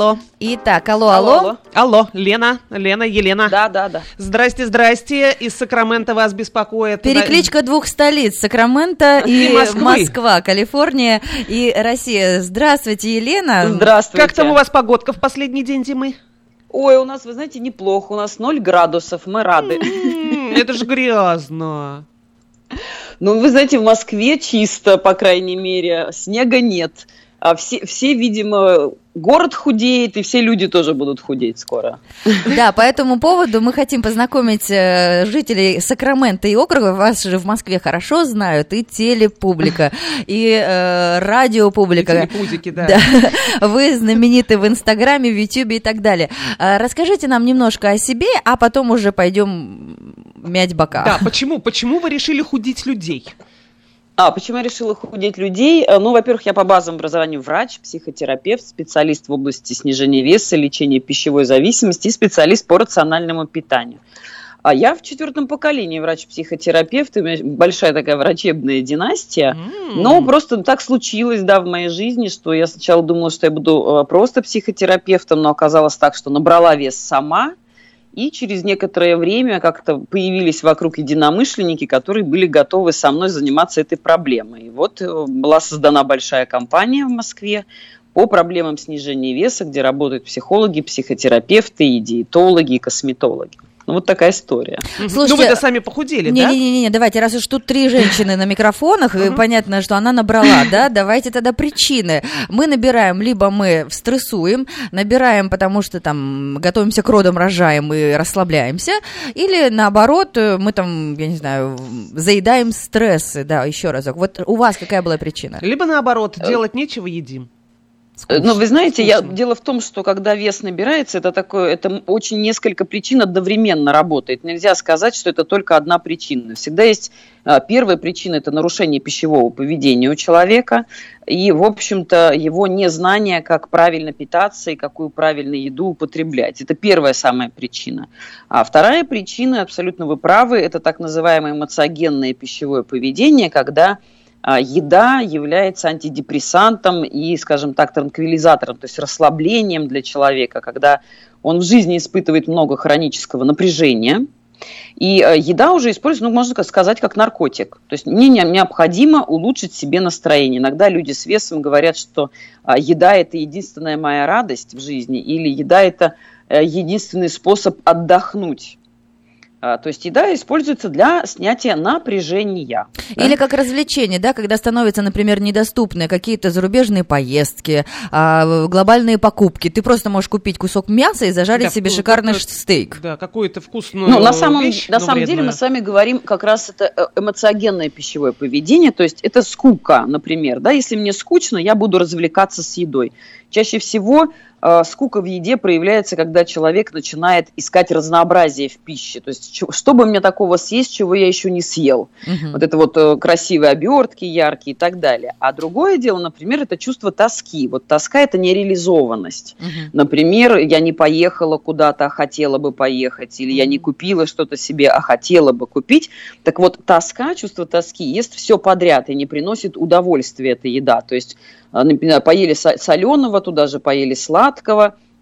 Алло. Итак, алло, алло. Алло, алло. Лена, Лена, Елена. Да, да, да. Здрасте, здрасте. Из Сакрамента вас беспокоит. Перекличка двух столиц, Сакраменто и, И Москвы. Москва, Калифорния и Россия. Здравствуйте, Елена. Здравствуйте. Как там у вас погодка в последний день зимы? Ой, у нас, вы знаете, неплохо. У нас 0 градусов, мы рады. Это же грязно. Ну, вы знаете, в Москве чисто, по крайней мере, снега нет. А все, все, видимо, город худеет, и все люди тоже будут худеть скоро. Да, по этому поводу мы хотим познакомить э, жителей Сакрамента и округа. Вас же в Москве хорошо знают, и телепублика, и э, радиопублика. Телепузики, да. Да. Вы знамениты в Инстаграме, в Ютубе и так далее. А, Расскажите нам немножко о себе, а потом уже пойдем мять бока. Да, почему? Почему вы решили худить людей? А, почему я решила худеть людей? Э, Ну, во-первых, я по базовому образованию врач, психотерапевт, специалист в области снижения веса, лечения пищевой зависимости и специалист по рациональному питанию. А я в четвертом поколении врач-психотерапевт, у меня большая такая врачебная династия. М. Но просто так случилось, да, в моей жизни, что я сначала думала, что я буду э, просто психотерапевтом, но оказалось так, что набрала вес сама, и через некоторое время как-то появились вокруг единомышленники, которые были готовы со мной заниматься этой проблемой. И вот э, была создана большая компания в Москве по проблемам снижения веса, где работают психологи, психотерапевты, диетологи, и косметологи. Ну, вот такая история. Мгм. Слушайте, ну вы-то сами похудели, да? Не-не-не, давайте, раз уж тут три женщины на микрофонах, и понятно, что она набрала, да, давайте тогда причины. Мы набираем, либо мы стрессуем, набираем, потому что там готовимся к родам, рожаем и расслабляемся, или наоборот, э, мы там, я не знаю, заедаем стрессы, да, еще разок. Вот у вас какая была причина? Либо наоборот, делать нечего, едим. Э, Ну, вы знаете, я, дело в том, что когда вес набирается, это такое, это очень несколько причин одновременно работает. Нельзя сказать, что это только одна причина. Всегда есть а, первая причина это нарушение пищевого поведения у человека и, в общем-то, его незнание, как правильно питаться и какую правильную еду употреблять. Это первая самая причина. А вторая причина, абсолютно вы правы, это так называемое эмоциогенное пищевое поведение, когда еда является антидепрессантом и, скажем так, транквилизатором, то есть расслаблением для человека, когда он в жизни испытывает много хронического напряжения. И э, еда уже используется, ну, можно сказать, как наркотик. То есть мне не- необходимо улучшить себе настроение. Иногда люди с весом говорят, что а, еда – это единственная моя радость в жизни, или еда – это э, единственный способ отдохнуть. А, То есть еда используется для снятия напряжения. да. Или как развлечение, да, когда становятся, например, недоступны какие-то зарубежные поездки, а, глобальные покупки. Ты просто можешь купить кусок мяса и зажарить Да, себе шикарный стейк. Да, какую-то вкусную Ну, на самом, вещь, на но самом деле мы с вами говорим как раз это э, эмоциогенное пищевое поведение, то есть это скука, например, да, если мне скучно, я буду развлекаться с едой. Чаще всего скука в еде проявляется, когда человек начинает искать разнообразие в пище, то есть что бы мне такого съесть, чего я еще не съел. Мгм. Вот это вот э, красивые обертки, яркие и так далее. А другое дело, например, это чувство тоски. Вот тоска – это нереализованность. Мгм. Например, я не поехала куда-то, а хотела бы поехать, или я не купила что-то себе, а хотела бы купить. Так вот, тоска, чувство тоски ест все подряд и не приносит удовольствия эта еда. То есть, а, например, поели соленого, туда же поели сладкого,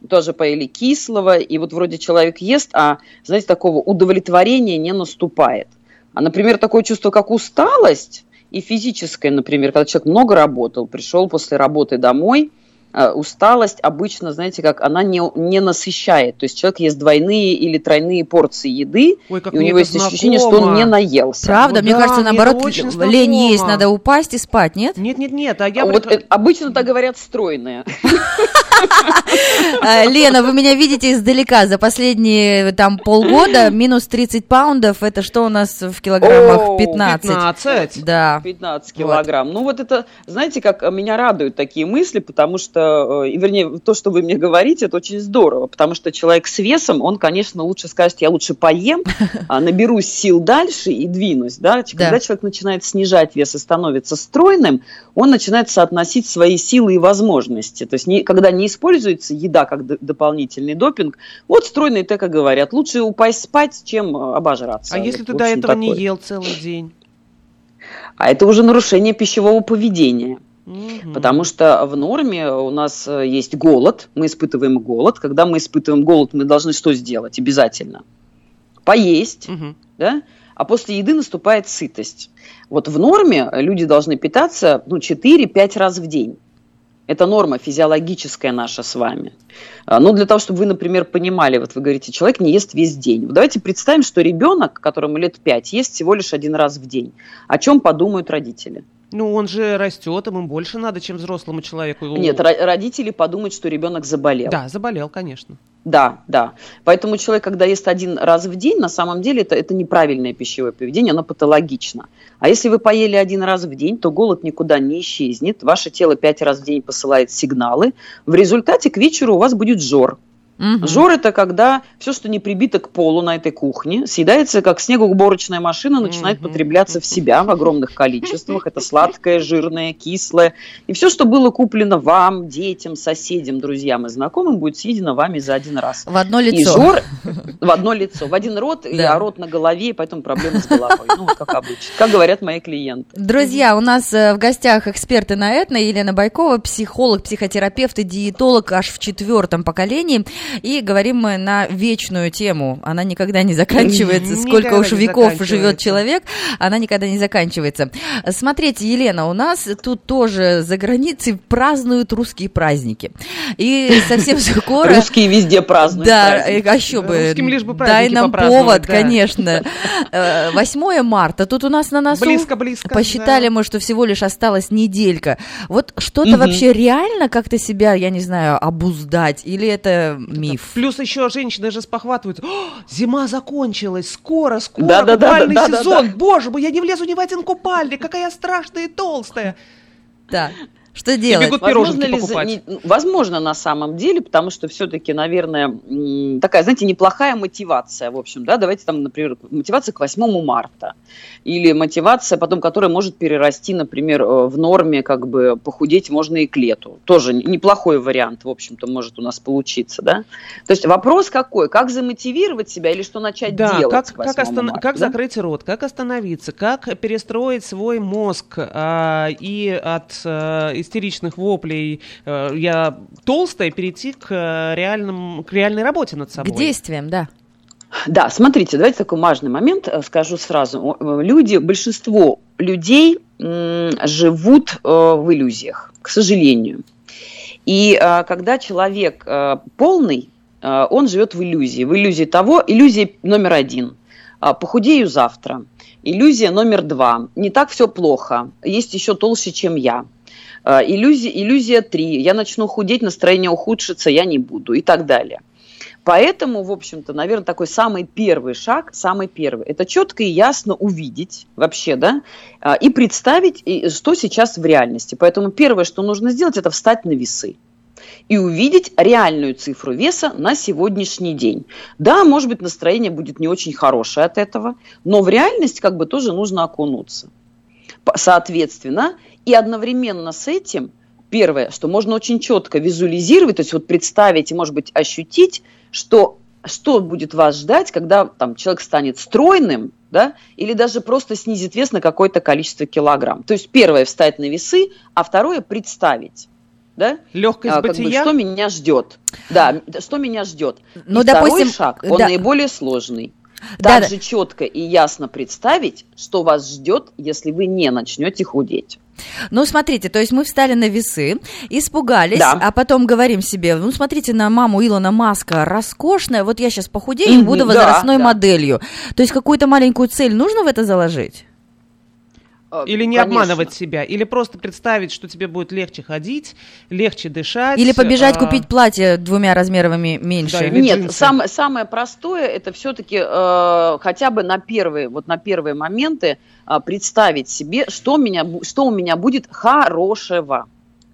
тоже поели кислого, и вот вроде человек ест, а, знаете, такого удовлетворения не наступает. А, например, такое чувство, как усталость, и физическое, например, когда человек много работал, пришел после работы домой, усталость обычно, знаете, как она не, не насыщает. То есть человек ест двойные или тройные порции еды, Ой, как и у него есть ощущение, что он знакомо. не наелся. Правда, Ну мне да, кажется, наоборот, лень есть, знакомо. надо упасть и спать, нет? Нет, нет, нет, а я А вот пред- э, обычно так говорят стройные. А, Лена, вы меня видите издалека. За последние там полгода минус 30 паундов. Это что у нас в килограммах? О, 15. 15. Да. 15 Вот. килограмм. Ну вот это, знаете, как э, меня радуют такие мысли, потому что, э, и, вернее, то, что вы мне говорите, это очень здорово, потому что человек с весом, он, конечно, лучше скажет, я лучше поем, а наберусь сил дальше и двинусь, да. Когда человек начинает снижать вес и становится стройным, он начинает соотносить свои силы и возможности. То есть, не- когда не используется еда как дополнительный допинг, вот стройные так и говорят, лучше упасть спать, чем э, обожраться. А если Вот, ты в до этого не такое. ел целый день? А это уже нарушение пищевого поведения. Угу. Потому что в норме у нас э, есть голод, мы испытываем голод. Когда мы испытываем голод, мы должны что сделать обязательно? Поесть, угу. да? а после еды наступает сытость. Вот в норме люди должны питаться ну, 4-5 раз в день. Это норма физиологическая наша с вами. А, ну, для того, чтобы вы, например, понимали, вот вы говорите, человек не ест весь день. Давайте представим, что ребенок, которому лет 5, ест всего лишь один раз в день. О чем подумают родители? Ну, он же растет, ему больше надо, чем взрослому человеку. Нет, родители подумают, что ребенок заболел. Да, заболел, конечно. Да, да. Поэтому человек, когда ест один раз в день, на самом деле это, это неправильное пищевое поведение, оно патологично. А если вы поели один раз в день, то голод никуда не исчезнет, ваше тело пять раз в день посылает сигналы, в результате к вечеру у вас будет жор. Угу. Жор это когда все, что не прибито к полу на этой кухне, съедается как снегоуборочная машина, начинает угу. потребляться в себя в огромных количествах. Это сладкое, жирное, кислое. И все, что было куплено вам, детям, соседям, друзьям и знакомым, будет съедено вами за один раз. В одно лицо. И жор в одно лицо, в один рот, да. а рот на голове, и поэтому проблемы с головой. Ну, как обычно. Как говорят мои клиенты. Друзья, у нас э, в гостях эксперты на этно Елена Байкова, психолог, психотерапевт и диетолог аж в четвертом поколении. И говорим мы на вечную тему. Она никогда не заканчивается. Сколько уж веков живет человек, она никогда не заканчивается. Смотрите, Елена, у нас тут тоже за границей празднуют русские праздники. И совсем скоро... Русские везде празднуют. Да, а еще бы. Лишь бы Дай нам повод, конечно. 8 э, марта, тут у нас на носу. Близко-близко. Посчитали мы, что всего лишь осталась неделька. Вот что-то вообще реально как-то себя, я не знаю, обуздать? Или это миф. Плюс еще женщины же спохватывают, зима закончилась, скоро, скоро, да, да, купальный да, да, сезон, да, да. боже мой, я не влезу ни в один купальник, какая я страшная и толстая. Да. Что делать? бегут возможно, ли покупать. Не, возможно, на самом деле, потому что все-таки, наверное, такая, знаете, неплохая мотивация, в общем, да, давайте там, например, мотивация к 8 марта, или мотивация, потом, которая может перерасти, например, э, в норме, как бы, похудеть можно и к лету. Тоже неплохой вариант, в общем-то, может у нас получиться, да. То есть вопрос какой? Как замотивировать себя или что начать да, делать как, как, остан- марта, как да? закрыть рот, как остановиться, как перестроить свой мозг а, и от а, истеричных воплей э, «я толстая» перейти к, э, реальным, к реальной работе над собой. К действиям, да. Да, смотрите, давайте такой важный момент э, скажу сразу. Люди, большинство людей живут в иллюзиях, к сожалению. И когда человек полный, он живет в иллюзии. В иллюзии того, иллюзия номер один. Похудею завтра. Иллюзия номер два. Не так все плохо. Есть еще толще, чем я. А, иллюзия, иллюзия 3, я начну худеть, настроение ухудшится, я не буду и так далее. Поэтому, в общем-то, наверное, такой самый первый шаг, самый первый, это четко и ясно увидеть вообще, да, а, и представить, что сейчас в реальности. Поэтому первое, что нужно сделать, это встать на весы и увидеть реальную цифру веса на сегодняшний день. Да, может быть, настроение будет не очень хорошее от этого, но в реальность как бы тоже нужно окунуться. Соответственно, и одновременно с этим, первое, что можно очень четко визуализировать, то есть вот представить и, может быть, ощутить, что что будет вас ждать, когда там, человек станет стройным, да, или даже просто снизит вес на какое-то количество килограмм. То есть первое встать на весы, а второе представить. Да? Легкость а, как бытия. Бы, что меня ждет. Да, что меня ждет. Ну, и допустим, второй шаг, он да. наиболее сложный. Также да. четко и ясно представить, что вас ждет, если вы не начнете худеть. Ну, смотрите, то есть мы встали на весы, испугались, да. а потом говорим себе, ну, смотрите на маму Илона Маска, роскошная, вот я сейчас похудею и буду возрастной да, да. моделью. То есть какую-то маленькую цель нужно в это заложить? Э, или не Конечно. обманывать себя, или просто представить, что тебе будет легче ходить, легче дышать. Или побежать а... купить платье двумя размерами меньше. Да, Нет, сам, самое простое это все-таки э, хотя бы на первые, вот на первые моменты э, представить себе, что, меня, что у меня будет хорошего.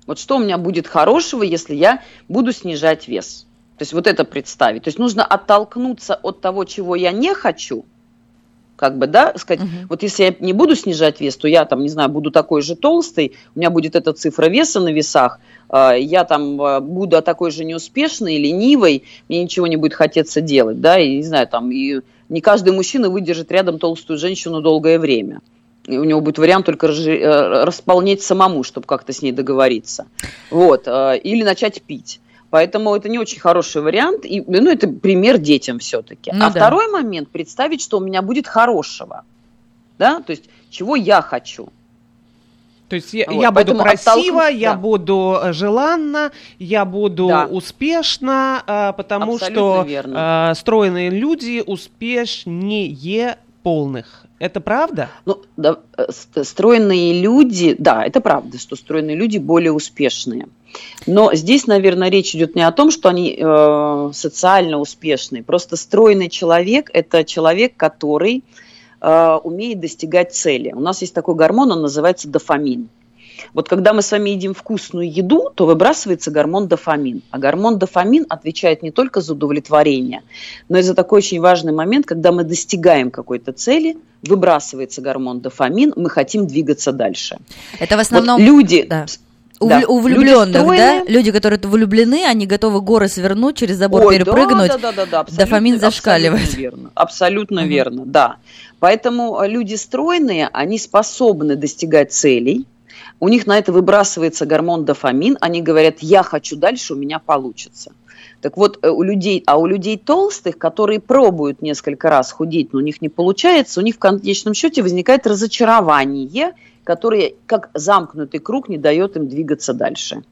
Вот что у меня будет хорошего, если я буду снижать вес. То есть вот это представить. То есть нужно оттолкнуться от того, чего я не хочу, как бы, да, сказать, угу. вот если я не буду снижать вес, то я там, не знаю, буду такой же толстый, у меня будет эта цифра веса на весах, а, я там а, буду такой же неуспешной, ленивой, мне ничего не будет хотеться делать, да, и не знаю, там, и не каждый мужчина выдержит рядом толстую женщину долгое время. И у него будет вариант только э, располнять самому, чтобы как-то с ней договориться. Вот. Э, или начать пить. Поэтому это не очень хороший вариант. И, ну, это пример детям все-таки. Ну, а да. второй момент представить, что у меня будет хорошего. Да? То есть, чего я хочу. То есть я, вот, я буду красиво, я да. буду э, желанна, я буду да. успешна, а, потому Абсолютно что верно. А, стройные люди успешнее полных. Это правда? Ну, да, э, стройные люди, да, это правда, что стройные люди более успешные. Но здесь, наверное, речь идет не о том, что они э, социально успешные. Просто стройный человек – это человек, который э, умеет достигать цели. У нас есть такой гормон, он называется дофамин. Вот когда мы с вами едим вкусную еду, то выбрасывается гормон дофамин. А гормон дофамин отвечает не только за удовлетворение, но и за такой очень важный момент, когда мы достигаем какой-то цели, выбрасывается гормон дофамин, мы хотим двигаться дальше. Это в основном вот люди... Да. У, да. у влюбленных, люди да? Люди, которые влюблены, они готовы горы свернуть, через забор Ой, перепрыгнуть. Да, да, да, да, абсолютно, дофамин зашкаливает. Абсолютно верно. Абсолютно угу. верно, да. Поэтому э, люди стройные, они способны достигать целей, у них на это выбрасывается гормон дофамин, они говорят, я хочу дальше, у меня получится. Так вот, э, у людей, а у людей толстых, которые пробуют несколько раз худеть, но у них не получается, у них в конечном счете возникает разочарование, которое, как замкнутый круг, не дает им двигаться дальше.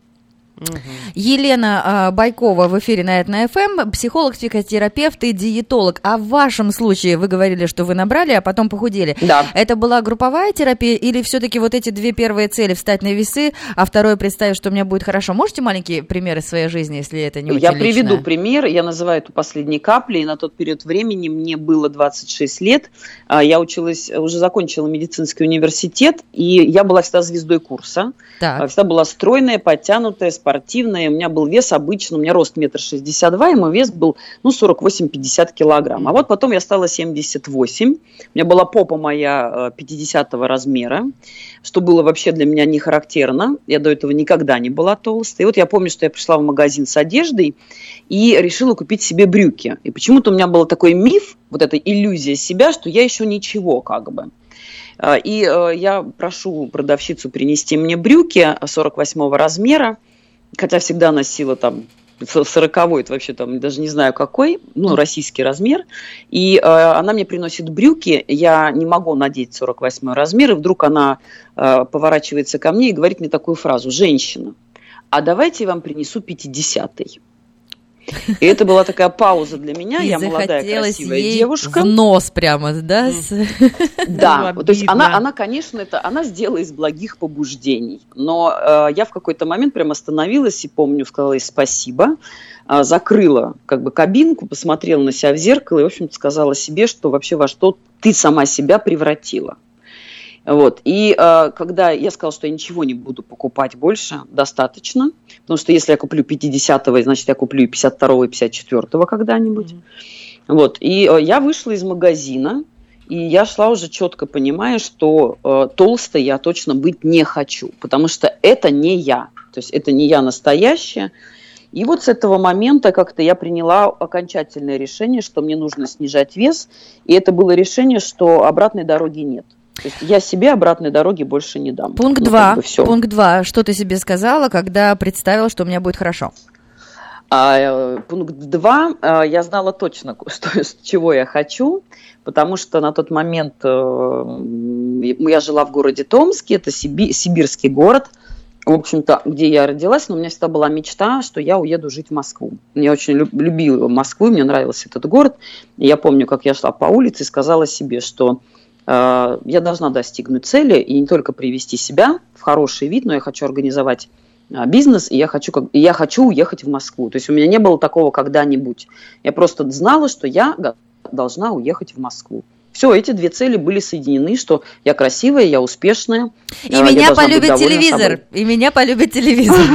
Угу. Елена э, Байкова в эфире на на ФМ, психолог, психотерапевт и диетолог. А в вашем случае вы говорили, что вы набрали, а потом похудели. Да. Это была групповая терапия или все-таки вот эти две первые цели встать на весы, а второе представить, что у меня будет хорошо? Можете маленькие примеры своей жизни, если это не очень Я приведу личное? пример. Я называю эту последней каплей. На тот период времени мне было 26 лет. А, я училась, уже закончила медицинский университет, и я была всегда звездой курса. Так. Всегда была стройная, подтянутая, спортивная спортивная, у меня был вес обычно, у меня рост метр шестьдесят два, и мой вес был, ну, 48-50 килограмм. А вот потом я стала 78, у меня была попа моя 50 э, размера, что было вообще для меня не характерно, я до этого никогда не была толстой. И вот я помню, что я пришла в магазин с одеждой и решила купить себе брюки. И почему-то у меня был такой миф, вот эта иллюзия себя, что я еще ничего как бы. Э, и э, я прошу продавщицу принести мне брюки 48 размера, хотя всегда носила там сороковой, это вообще там даже не знаю какой, ну, российский размер, и э, она мне приносит брюки, я не могу надеть 48 размер, и вдруг она э, поворачивается ко мне и говорит мне такую фразу, женщина, а давайте я вам принесу 50-й. И это была такая пауза для меня. И я молодая, красивая ей девушка. В нос прямо, да? Да. То есть она, она, конечно, это она сделала из благих побуждений. Но э, я в какой-то момент прям остановилась и помню, сказала ей спасибо э, закрыла как бы кабинку, посмотрела на себя в зеркало и, в общем-то, сказала себе, что вообще во что ты сама себя превратила. Вот. И э, когда я сказала, что я ничего не буду покупать больше, достаточно, потому что если я куплю 50-го, значит, я куплю и 52-го, и 54-го когда-нибудь. Mm-hmm. Вот. И э, я вышла из магазина, и я шла уже четко понимая, что э, толстой я точно быть не хочу, потому что это не я. То есть это не я настоящая. И вот с этого момента как-то я приняла окончательное решение, что мне нужно снижать вес. И это было решение, что обратной дороги нет. То есть я себе обратной дороги больше не дам. Пункт ну, два. Как бы Пункт два. Что ты себе сказала, когда представила, что у меня будет хорошо? А, э, пункт два. А, я знала точно, что, чего я хочу, потому что на тот момент э, я жила в городе Томске, это Сиби, сибирский город, в общем-то, где я родилась, но у меня всегда была мечта, что я уеду жить в Москву. Я очень любила Москву, мне нравился этот город. И я помню, как я шла по улице и сказала себе, что Э, я должна достигнуть цели и не только привести себя в хороший вид, но я хочу организовать э, бизнес, и я хочу, как, и я хочу уехать в Москву. То есть у меня не было такого когда-нибудь. Я просто знала, что я должна уехать в Москву. Все, эти две цели были соединены, что я красивая, я успешная. И я меня полюбит телевизор. И меня полюбит телевизор.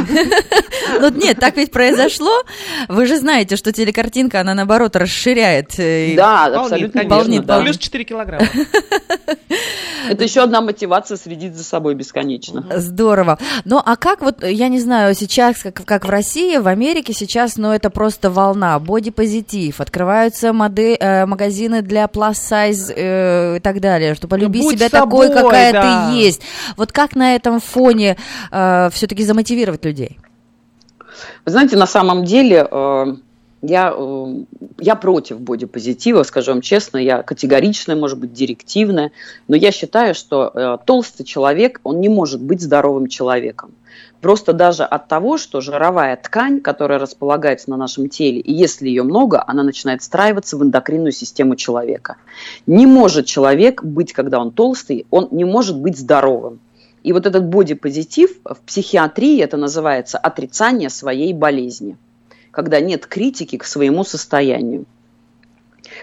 Ну нет, так ведь произошло. Вы же знаете, что телекартинка, она наоборот расширяет. Э, да, абсолютно верно. Плюс 4 килограмма. Это еще одна мотивация следить за собой бесконечно. Здорово. Ну а как вот, я не знаю, сейчас, как, как в России, в Америке сейчас, ну это просто волна, бодипозитив. Открываются модель, э, магазины для plus-size э, и так далее, что полюби Будь себя собой, такой, какая да. ты есть. Вот как на этом фоне э, все-таки замотивировать людей? Вы знаете, на самом деле э, я, э, я против бодипозитива, скажу вам честно, я категоричная, может быть, директивная, но я считаю, что э, толстый человек, он не может быть здоровым человеком. Просто даже от того, что жировая ткань, которая располагается на нашем теле, и если ее много, она начинает встраиваться в эндокринную систему человека. Не может человек быть, когда он толстый, он не может быть здоровым. И вот этот бодипозитив в психиатрии это называется отрицание своей болезни, когда нет критики к своему состоянию.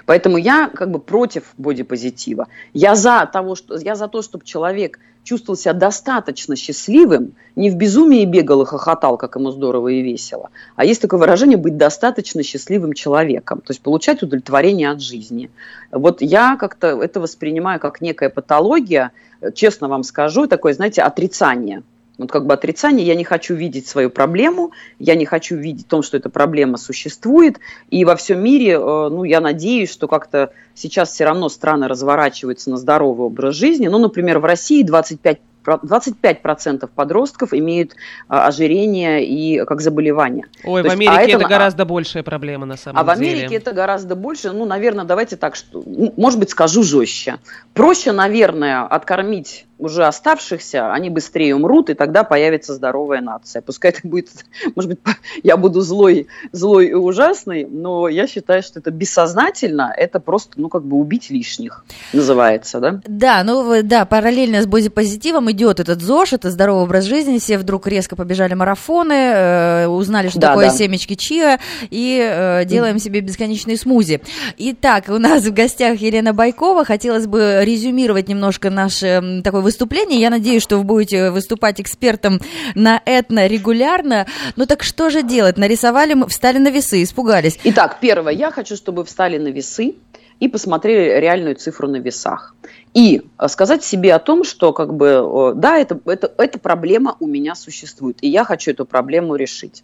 Поэтому я как бы против бодипозитива. Я за, того, что, я за то, чтобы человек чувствовал себя достаточно счастливым, не в безумии бегал и хохотал, как ему здорово и весело, а есть такое выражение быть достаточно счастливым человеком, то есть получать удовлетворение от жизни. Вот я как-то это воспринимаю как некая патология, честно вам скажу, такое, знаете, отрицание – вот как бы отрицание, я не хочу видеть свою проблему, я не хочу видеть в том, что эта проблема существует, и во всем мире, э, ну, я надеюсь, что как-то сейчас все равно страны разворачиваются на здоровый образ жизни. Ну, например, в России 25 25% подростков имеют а, ожирение и как заболевание. Ой, То в есть, Америке а это, это гораздо большая проблема на самом деле. А в Америке это гораздо больше. Ну, наверное, давайте так, что, может быть, скажу жестче. Проще, наверное, откормить уже оставшихся, они быстрее умрут, и тогда появится здоровая нация. Пускай это будет, может быть, я буду злой, злой и ужасный, но я считаю, что это бессознательно, это просто, ну, как бы убить лишних, называется, да? Да, ну, да, параллельно с бодипозитивом идет этот ЗОЖ, это здоровый образ жизни, все вдруг резко побежали марафоны, э, узнали, что да, такое да. семечки чиа, и э, делаем mm. себе бесконечные смузи. Итак, у нас в гостях Елена Байкова, хотелось бы резюмировать немножко наш э, такой выступление. Я надеюсь, что вы будете выступать экспертом на этно регулярно. Ну так что же делать? Нарисовали, мы встали на весы, испугались. Итак, первое. Я хочу, чтобы встали на весы и посмотрели реальную цифру на весах. И э, сказать себе о том, что как бы, да, это, это, эта проблема у меня существует, и я хочу эту проблему решить.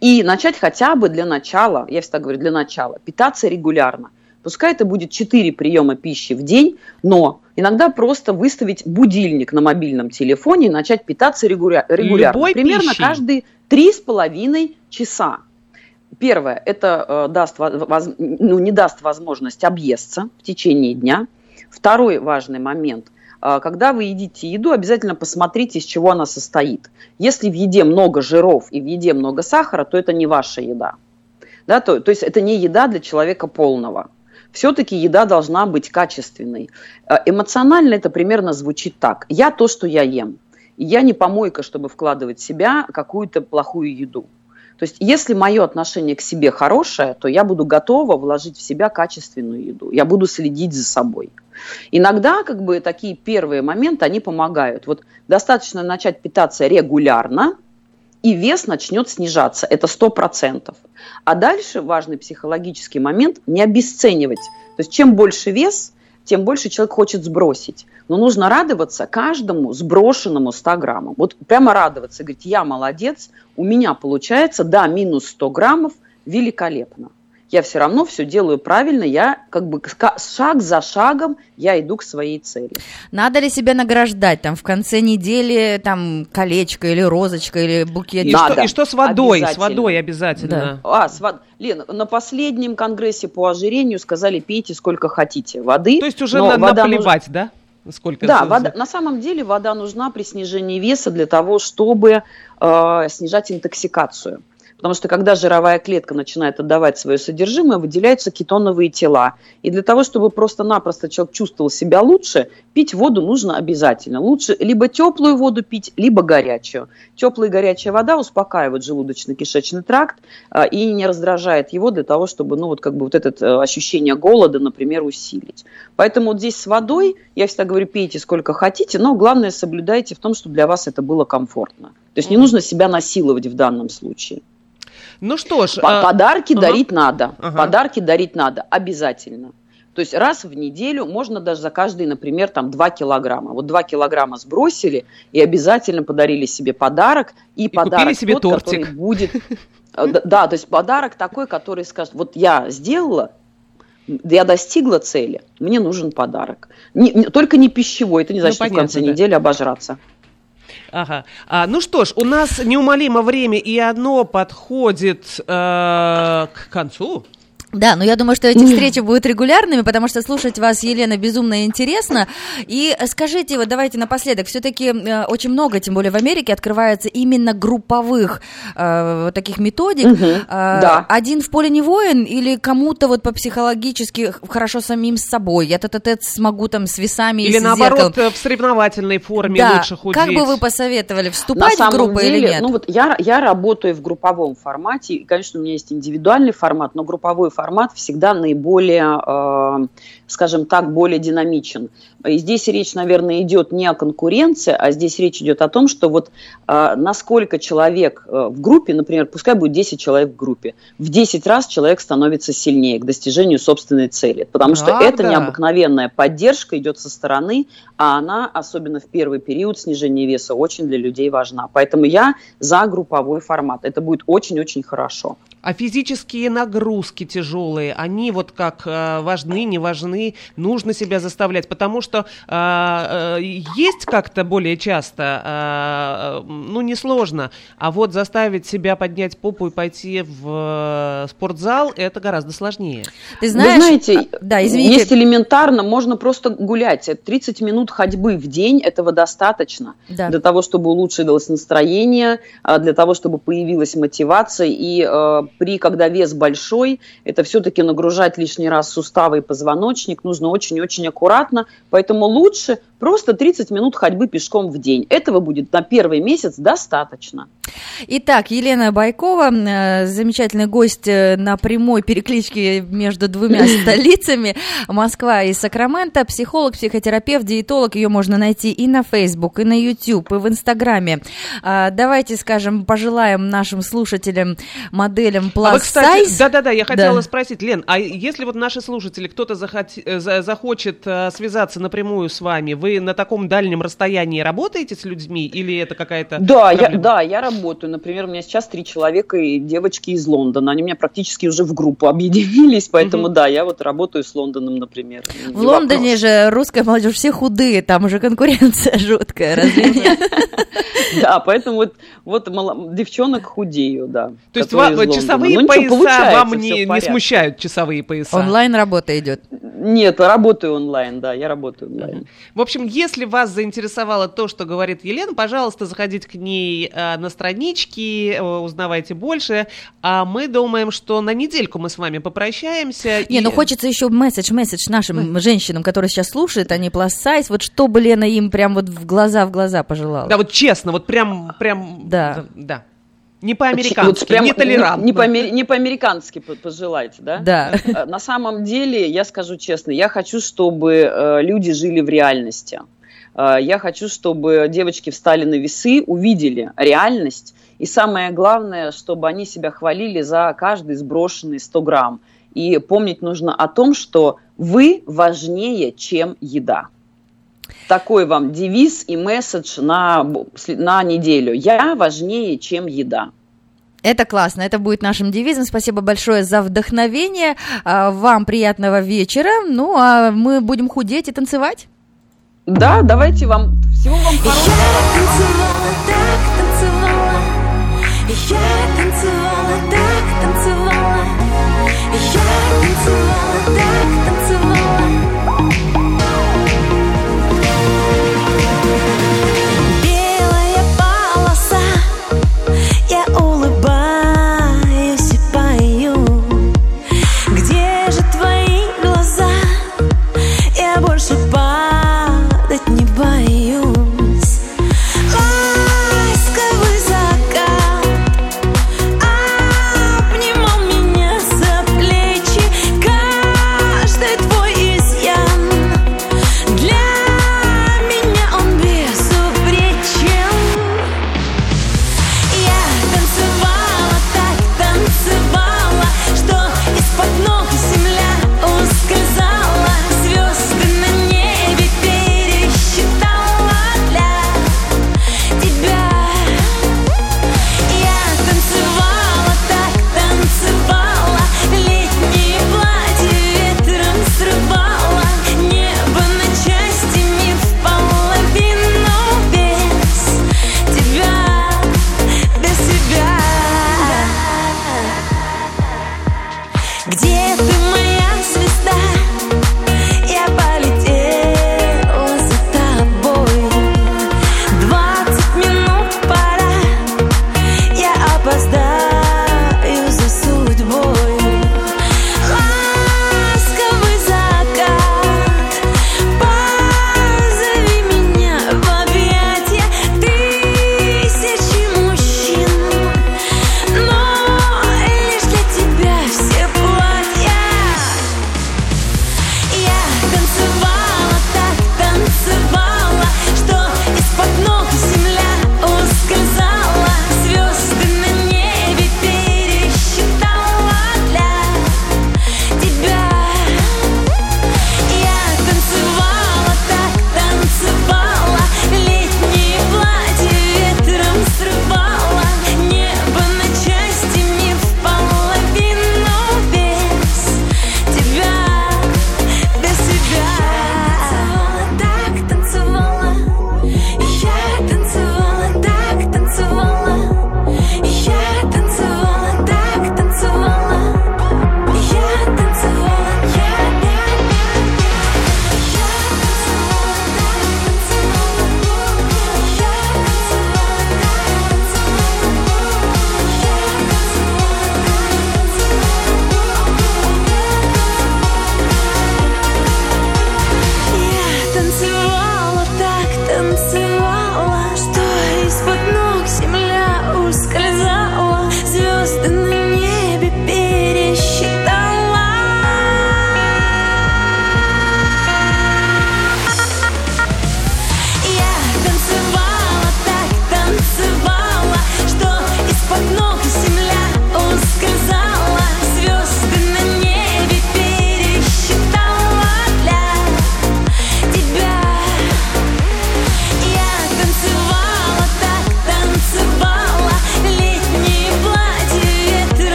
И начать хотя бы для начала, я всегда говорю, для начала, питаться регулярно – Пускай это будет 4 приема пищи в день, но иногда просто выставить будильник на мобильном телефоне и начать питаться регуля- регулярно. Любой Примерно пищей. каждые 3,5 часа. Первое, это э, даст, воз, ну, не даст возможность объесться в течение дня. Второй важный момент э, – когда вы едите еду, обязательно посмотрите, из чего она состоит. Если в еде много жиров и в еде много сахара, то это не ваша еда. Да, то, то есть это не еда для человека полного все-таки еда должна быть качественной. Э, эмоционально это примерно звучит так. Я то, что я ем. Я не помойка, чтобы вкладывать в себя какую-то плохую еду. То есть, если мое отношение к себе хорошее, то я буду готова вложить в себя качественную еду. Я буду следить за собой. Иногда, как бы, такие первые моменты, они помогают. Вот достаточно начать питаться регулярно, и вес начнет снижаться. Это сто процентов. А дальше важный психологический момент – не обесценивать. То есть чем больше вес, тем больше человек хочет сбросить. Но нужно радоваться каждому сброшенному 100 граммам. Вот прямо радоваться, говорить, я молодец, у меня получается, да, минус 100 граммов, великолепно я все равно все делаю правильно, я как бы шаг за шагом я иду к своей цели. Надо ли себя награждать там в конце недели там колечко или розочка или букет? И, Надо. Что, и что с водой? С водой обязательно. Да. А, с вод... Лена, на последнем конгрессе по ожирению сказали пейте сколько хотите воды. То есть уже на, вода наплевать, нуж... да? Сколько да, вода, на самом деле вода нужна при снижении веса для того, чтобы э, снижать интоксикацию. Потому что когда жировая клетка начинает отдавать свое содержимое, выделяются кетоновые тела. И для того, чтобы просто-напросто человек чувствовал себя лучше, пить воду нужно обязательно. Лучше либо теплую воду пить, либо горячую. Теплая и горячая вода успокаивает желудочно-кишечный тракт а, и не раздражает его для того, чтобы ну, вот как бы вот это э, ощущение голода, например, усилить. Поэтому вот здесь с водой, я всегда говорю, пейте сколько хотите, но главное соблюдайте в том, чтобы для вас это было комфортно. То есть не нужно себя насиловать в данном случае. Ну что ж. А, подарки ага. дарить надо. Ага. Подарки дарить надо обязательно. То есть раз в неделю можно даже за каждый, например, там 2 килограмма. Вот 2 килограмма сбросили и обязательно подарили себе подарок. И, и подарок себе тот, тортик. который будет... Э, да, то есть подарок такой, который скажет, вот я сделала, я достигла цели, мне нужен подарок. Не, не, только не пищевой, это не значит, ну, понятно, в конце да. недели обожраться. Ага. А, ну что ж, у нас неумолимо время, и оно подходит э, к концу. Да, но я думаю, что эти встречи будут регулярными, потому что слушать вас, Елена, безумно интересно. И скажите, вот давайте напоследок, все-таки э, очень много, тем более в Америке, открывается именно групповых э, таких методик. Угу, э, да. Один в поле не воин или кому-то вот по психологически хорошо самим с собой? Я тет тет смогу там с весами или и с наоборот зеркалом. в соревновательной форме да. лучше худеть. Как бы вы посоветовали, вступать На в группу деле, или нет? Ну вот я, я работаю в групповом формате, и, конечно, у меня есть индивидуальный формат, но групповой формат формат всегда наиболее, э, скажем так, более динамичен. И здесь речь, наверное, идет не о конкуренции, а здесь речь идет о том, что вот э, насколько человек э, в группе, например, пускай будет 10 человек в группе, в 10 раз человек становится сильнее к достижению собственной цели. Потому Правда? что это необыкновенная поддержка идет со стороны, а она, особенно в первый период снижения веса, очень для людей важна. Поэтому я за групповой формат. Это будет очень-очень хорошо. А физические нагрузки тяжелые, они вот как э, важны, не важны, нужно себя заставлять, потому что э, э, есть как-то более часто, э, ну несложно, а вот заставить себя поднять попу и пойти в э, спортзал, это гораздо сложнее. Ты знаешь, Вы знаете, а, да, извините. есть элементарно, можно просто гулять, 30 минут ходьбы в день, этого достаточно да. для того, чтобы улучшилось настроение, а, для того, чтобы появилась мотивация и э, при, когда вес большой, это все-таки нагружать лишний раз суставы и позвоночник нужно очень-очень аккуратно, поэтому лучше просто 30 минут ходьбы пешком в день. Этого будет на первый месяц достаточно. Итак, Елена Байкова, э, замечательный гость э, на прямой перекличке между двумя столицами, Москва и Сакраменто, психолог, психотерапевт, диетолог, ее можно найти и на Facebook, и на YouTube, и в Инстаграме. А, давайте, скажем, пожелаем нашим слушателям, моделям Plus а вы, кстати, Да-да-да, я хотела да. спросить, Лен, а если вот наши слушатели, кто-то захот... Э, захочет связаться напрямую с вами, вы на таком дальнем расстоянии работаете с людьми или это какая-то... Да, я, да, я работаю. Например, у меня сейчас три человека и девочки из Лондона. Они у меня практически уже в группу объединились, поэтому угу. да, я вот работаю с Лондоном, например. В Лондоне же русская молодежь все худые, там уже конкуренция жуткая, разве нет? Да, поэтому вот, вот девчонок худею, да. То есть часовые ну, пояса вам не, не смущают часовые пояса? Онлайн работа идет? Нет, работаю онлайн, да, я работаю онлайн. В общем, если вас заинтересовало то, что говорит Елена, пожалуйста, заходите к ней э, на странички, э, узнавайте больше. А мы думаем, что на недельку мы с вами попрощаемся. Не, и... ну хочется еще месседж, месседж нашим женщинам, которые сейчас слушают, они plus size, вот что бы Лена им прям вот в глаза в глаза пожелала. Да, вот честно, вот прям, прям, да. да. Не по-американски, вот не толерантно. Не, не, не по-американски пожелайте, да? Да. Э, на самом деле, я скажу честно, я хочу, чтобы э, люди жили в реальности. Э, я хочу, чтобы девочки встали на весы, увидели реальность. И самое главное, чтобы они себя хвалили за каждый сброшенный 100 грамм. И помнить нужно о том, что вы важнее, чем еда такой вам девиз и месседж на, на неделю. Я важнее, чем еда. Это классно, это будет нашим девизом. Спасибо большое за вдохновение. А, вам приятного вечера. Ну, а мы будем худеть и танцевать. Да, давайте вам всего вам хорошего. Я танцевала, так танцевала. Я танцевала, так танцевала. Я танцевала, так танцевала.